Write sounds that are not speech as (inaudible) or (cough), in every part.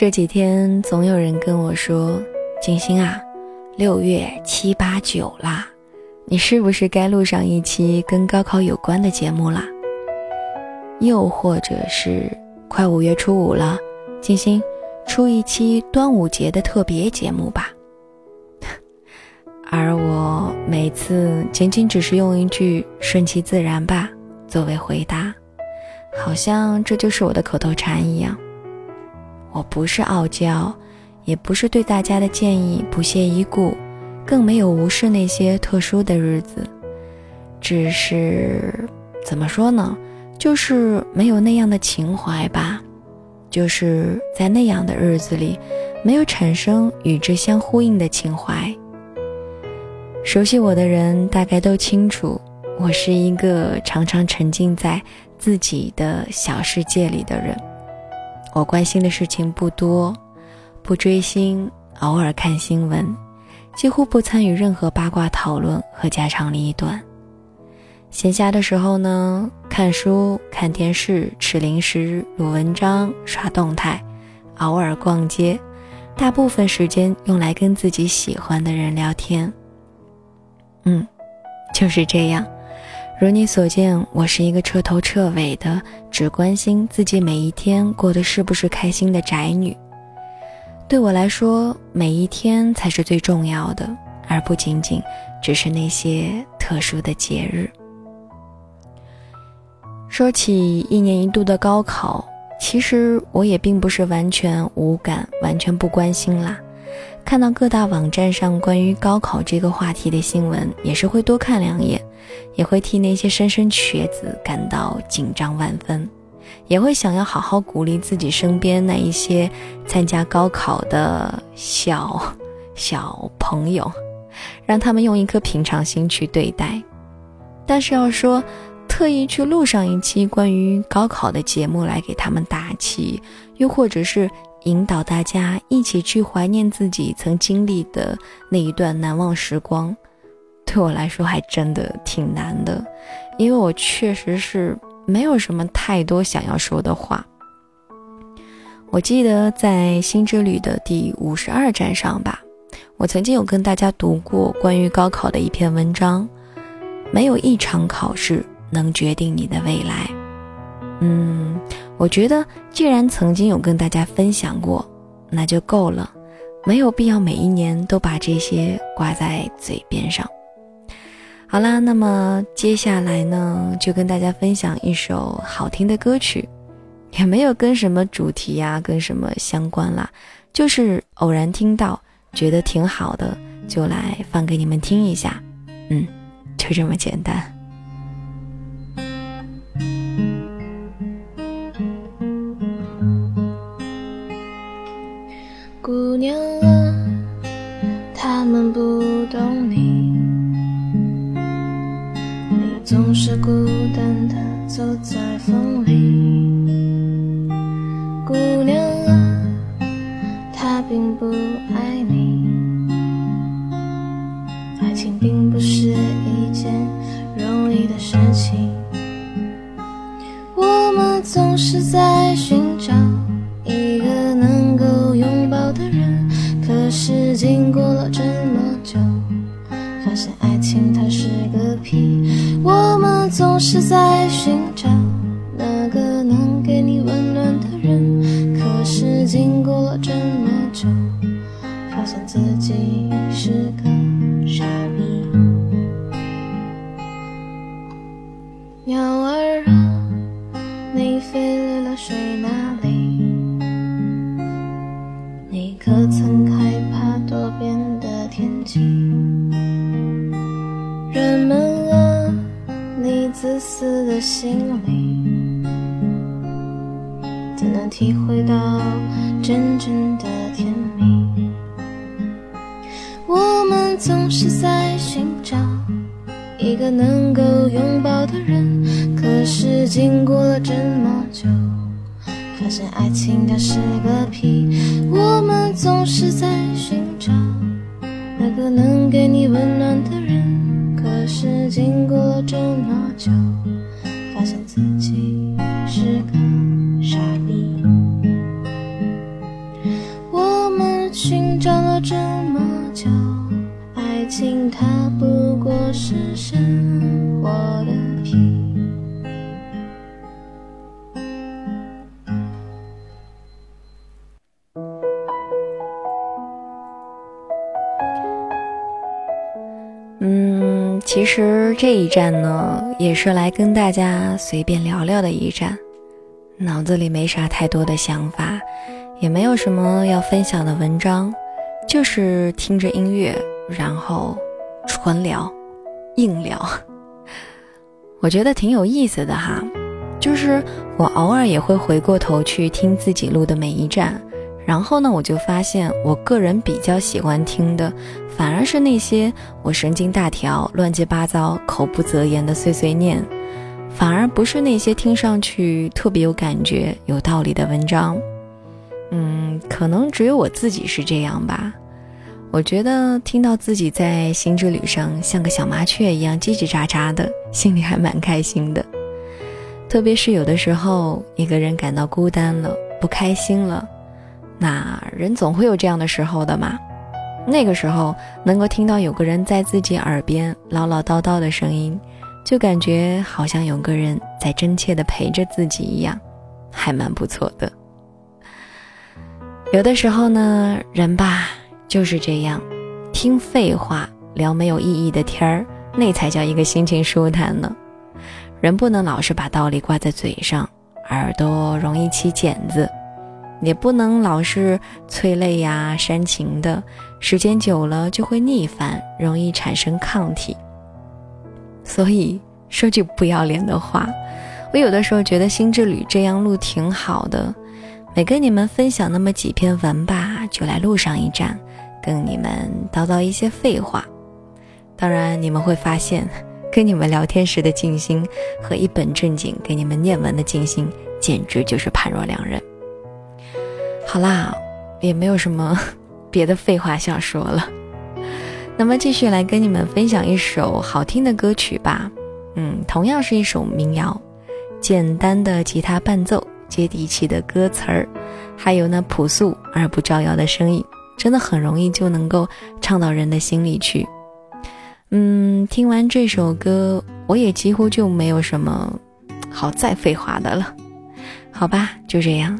这几天总有人跟我说：“静心啊，六月七八九啦，你是不是该录上一期跟高考有关的节目啦？”又或者是快五月初五了，静心出一期端午节的特别节目吧。(laughs) 而我每次仅仅只是用一句“顺其自然吧”作为回答，好像这就是我的口头禅一样。我不是傲娇，也不是对大家的建议不屑一顾，更没有无视那些特殊的日子。只是怎么说呢？就是没有那样的情怀吧。就是在那样的日子里，没有产生与之相呼应的情怀。熟悉我的人大概都清楚，我是一个常常沉浸在自己的小世界里的人。我关心的事情不多，不追星，偶尔看新闻，几乎不参与任何八卦讨论和家长里短。闲暇的时候呢，看书、看电视、吃零食、录文章、刷动态，偶尔逛街，大部分时间用来跟自己喜欢的人聊天。嗯，就是这样。如你所见，我是一个彻头彻尾的只关心自己每一天过得是不是开心的宅女。对我来说，每一天才是最重要的，而不仅仅只是那些特殊的节日。说起一年一度的高考，其实我也并不是完全无感、完全不关心啦。看到各大网站上关于高考这个话题的新闻，也是会多看两眼。也会替那些莘莘学子感到紧张万分，也会想要好好鼓励自己身边那一些参加高考的小小朋友，让他们用一颗平常心去对待。但是要说特意去录上一期关于高考的节目来给他们打气，又或者是引导大家一起去怀念自己曾经历的那一段难忘时光。对我来说还真的挺难的，因为我确实是没有什么太多想要说的话。我记得在《新之旅》的第五十二站上吧，我曾经有跟大家读过关于高考的一篇文章。没有一场考试能决定你的未来。嗯，我觉得既然曾经有跟大家分享过，那就够了，没有必要每一年都把这些挂在嘴边上。好啦，那么接下来呢，就跟大家分享一首好听的歌曲，也没有跟什么主题呀，跟什么相关啦，就是偶然听到，觉得挺好的，就来放给你们听一下，嗯，就这么简单。不爱你。爱情并不是一件容易的事情，我们总是在寻找一个能够拥抱的人，可是经过了这么久。发现爱情它是个屁，我们总是在寻找那个能给你温暖的人，可是经过了这么久，发现自己是个傻逼。鸟儿啊，你飞离了水哪里？你可曾害怕多变的天气？人们啊，你自私的心里，怎能体会到真正的甜蜜？我们总是在寻找一个能够拥抱的人，可是经过了这么久，发现爱情它是个屁。我们总是在寻找那个能给你温暖的。其实这一站呢，也是来跟大家随便聊聊的一站，脑子里没啥太多的想法，也没有什么要分享的文章，就是听着音乐，然后纯聊、硬聊。(laughs) 我觉得挺有意思的哈，就是我偶尔也会回过头去听自己录的每一站。然后呢，我就发现，我个人比较喜欢听的，反而是那些我神经大条、乱七八糟、口不择言的碎碎念，反而不是那些听上去特别有感觉、有道理的文章。嗯，可能只有我自己是这样吧。我觉得听到自己在新之旅上像个小麻雀一样叽叽喳喳的，心里还蛮开心的。特别是有的时候，一个人感到孤单了、不开心了。那人总会有这样的时候的嘛，那个时候能够听到有个人在自己耳边唠唠叨叨的声音，就感觉好像有个人在真切的陪着自己一样，还蛮不错的。有的时候呢，人吧就是这样，听废话聊没有意义的天儿，那才叫一个心情舒坦呢。人不能老是把道理挂在嘴上，耳朵容易起茧子。也不能老是催泪呀、煽情的，时间久了就会腻烦，容易产生抗体。所以说句不要脸的话，我有的时候觉得心之旅这样录挺好的，每跟你们分享那么几篇文吧，就来录上一站，跟你们叨叨一些废话。当然，你们会发现，跟你们聊天时的静心和一本正经给你们念文的静心，简直就是判若两人。好啦，也没有什么 (laughs) 别的废话想说了。那么继续来跟你们分享一首好听的歌曲吧。嗯，同样是一首民谣，简单的吉他伴奏，接地气的歌词儿，还有那朴素而不招摇的声音，真的很容易就能够唱到人的心里去。嗯，听完这首歌，我也几乎就没有什么好再废话的了。好吧，就这样。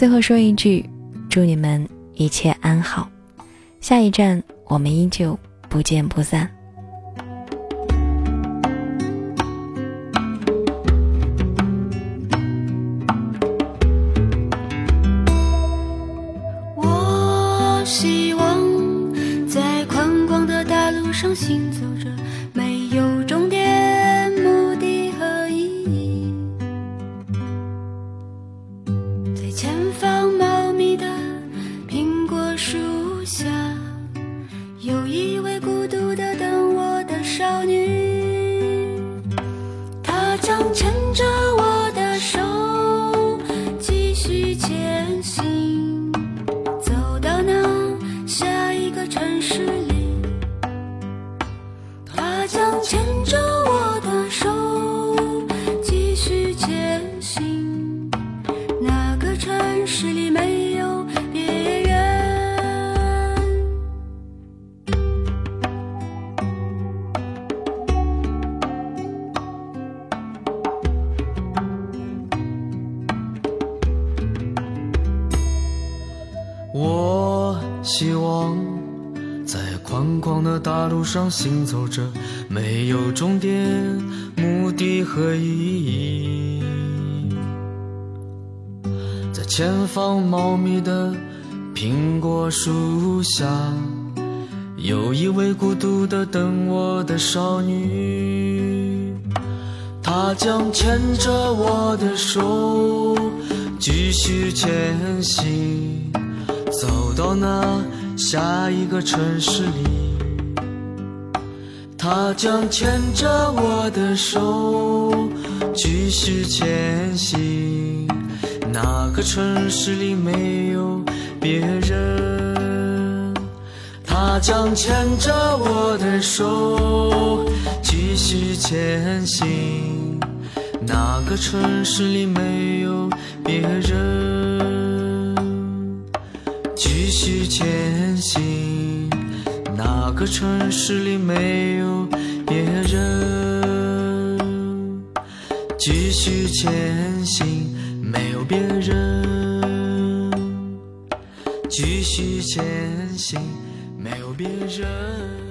最后说一句，祝你们一切安好。下一站，我们依旧不见不散。大路上行走着，没有终点，目的和意义。在前方茂密的苹果树下，有一位孤独的等我的少女，她将牵着我的手，继续前行。走到那下一个城市里，他将牵着我的手继续前行。那个城市里没有别人，他将牵着我的手继续前行。那个城市里没有别人。继续前行，个城市里没有别人。继续前行，没有别人。继续前行，没有别人。